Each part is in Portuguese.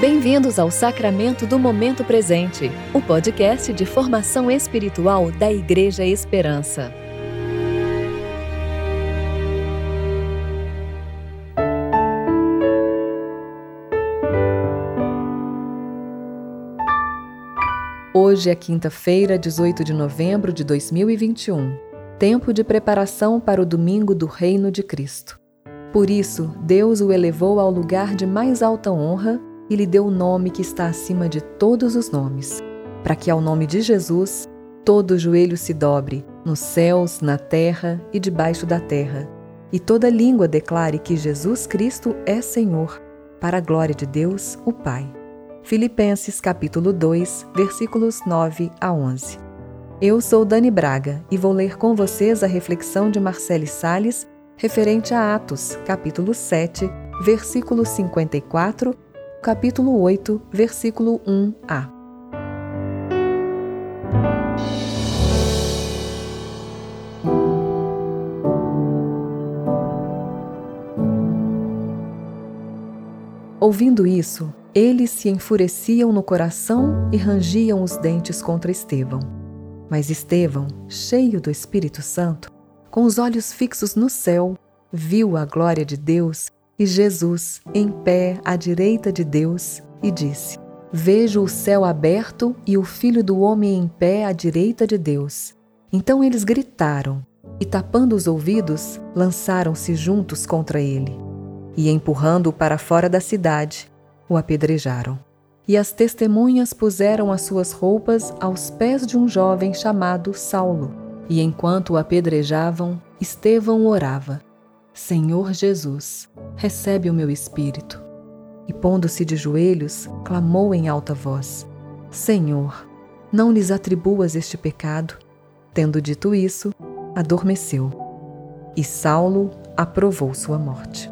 Bem-vindos ao Sacramento do Momento Presente, o podcast de formação espiritual da Igreja Esperança. Hoje é quinta-feira, 18 de novembro de 2021, tempo de preparação para o domingo do Reino de Cristo. Por isso, Deus o elevou ao lugar de mais alta honra e lhe deu o nome que está acima de todos os nomes, para que ao nome de Jesus todo joelho se dobre, nos céus, na terra e debaixo da terra, e toda língua declare que Jesus Cristo é Senhor, para a glória de Deus, o Pai. Filipenses capítulo 2, versículos 9 a 11. Eu sou Dani Braga e vou ler com vocês a reflexão de Marcele Sales referente a Atos, capítulo 7, versículo 54 capítulo 8, versículo 1a. Ouvindo isso, eles se enfureciam no coração e rangiam os dentes contra Estevão. Mas Estevão, cheio do Espírito Santo, com os olhos fixos no céu, viu a glória de Deus e Jesus em pé à direita de Deus e disse: Vejo o céu aberto e o filho do homem em pé à direita de Deus. Então eles gritaram e, tapando os ouvidos, lançaram-se juntos contra ele. E, empurrando-o para fora da cidade, o apedrejaram. E as testemunhas puseram as suas roupas aos pés de um jovem chamado Saulo. E enquanto o apedrejavam, Estevão orava. Senhor Jesus, recebe o meu espírito. E pondo-se de joelhos, clamou em alta voz: Senhor, não lhes atribuas este pecado. Tendo dito isso, adormeceu. E Saulo aprovou sua morte.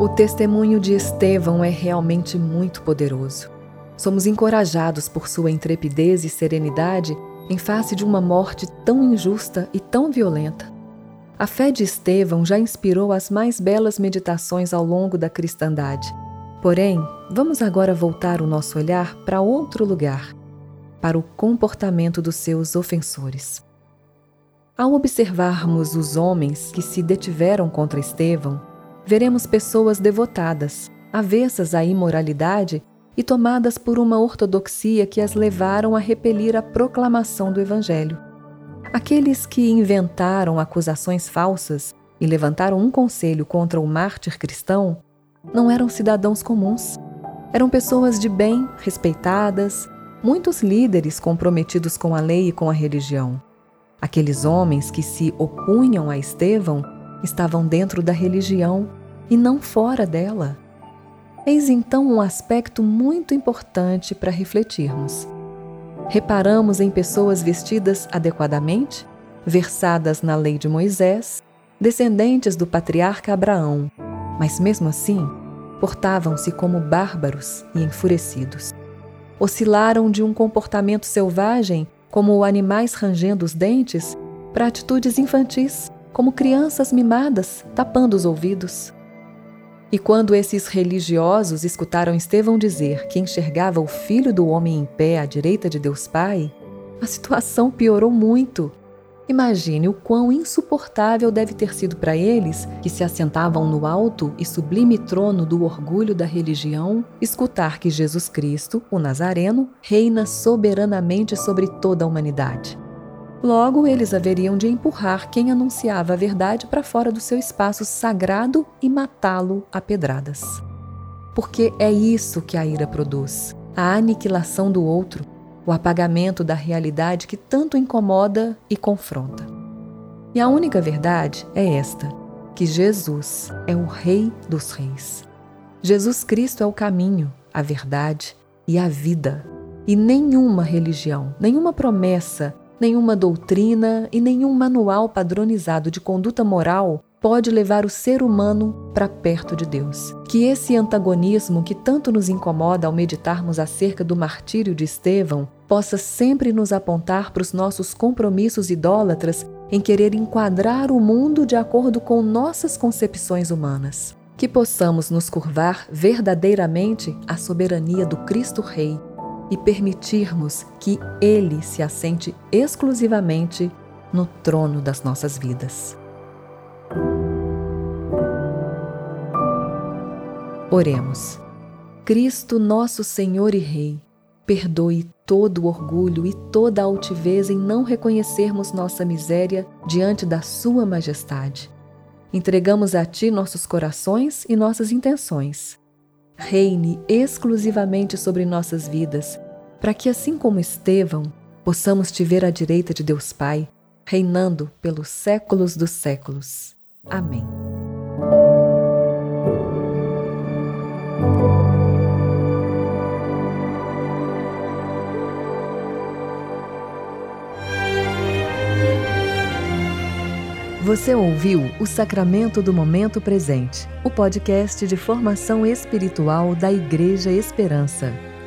O testemunho de Estevão é realmente muito poderoso. Somos encorajados por sua intrepidez e serenidade em face de uma morte tão injusta e tão violenta. A fé de Estevão já inspirou as mais belas meditações ao longo da cristandade. Porém, vamos agora voltar o nosso olhar para outro lugar, para o comportamento dos seus ofensores. Ao observarmos os homens que se detiveram contra Estevão, veremos pessoas devotadas, avessas à imoralidade e tomadas por uma ortodoxia que as levaram a repelir a proclamação do Evangelho. Aqueles que inventaram acusações falsas e levantaram um conselho contra o mártir cristão não eram cidadãos comuns. Eram pessoas de bem, respeitadas, muitos líderes comprometidos com a lei e com a religião. Aqueles homens que se opunham a Estevão estavam dentro da religião e não fora dela. Eis então um aspecto muito importante para refletirmos. Reparamos em pessoas vestidas adequadamente, versadas na lei de Moisés, descendentes do patriarca Abraão, mas mesmo assim portavam-se como bárbaros e enfurecidos. Oscilaram de um comportamento selvagem, como animais rangendo os dentes, para atitudes infantis, como crianças mimadas, tapando os ouvidos. E quando esses religiosos escutaram Estevão dizer que enxergava o filho do homem em pé à direita de Deus Pai, a situação piorou muito. Imagine o quão insuportável deve ter sido para eles, que se assentavam no alto e sublime trono do orgulho da religião, escutar que Jesus Cristo, o Nazareno, reina soberanamente sobre toda a humanidade. Logo, eles haveriam de empurrar quem anunciava a verdade para fora do seu espaço sagrado e matá-lo a pedradas. Porque é isso que a ira produz: a aniquilação do outro, o apagamento da realidade que tanto incomoda e confronta. E a única verdade é esta: que Jesus é o Rei dos Reis. Jesus Cristo é o caminho, a verdade e a vida. E nenhuma religião, nenhuma promessa, Nenhuma doutrina e nenhum manual padronizado de conduta moral pode levar o ser humano para perto de Deus. Que esse antagonismo que tanto nos incomoda ao meditarmos acerca do martírio de Estevão possa sempre nos apontar para os nossos compromissos idólatras em querer enquadrar o mundo de acordo com nossas concepções humanas. Que possamos nos curvar verdadeiramente à soberania do Cristo Rei e permitirmos que Ele se assente exclusivamente no trono das nossas vidas. Oremos. Cristo, nosso Senhor e Rei, perdoe todo o orgulho e toda a altivez em não reconhecermos nossa miséria diante da Sua majestade. Entregamos a Ti nossos corações e nossas intenções. Reine exclusivamente sobre nossas vidas, para que, assim como Estevão, possamos te ver à direita de Deus Pai, reinando pelos séculos dos séculos. Amém. Você ouviu o Sacramento do Momento Presente, o podcast de formação espiritual da Igreja Esperança.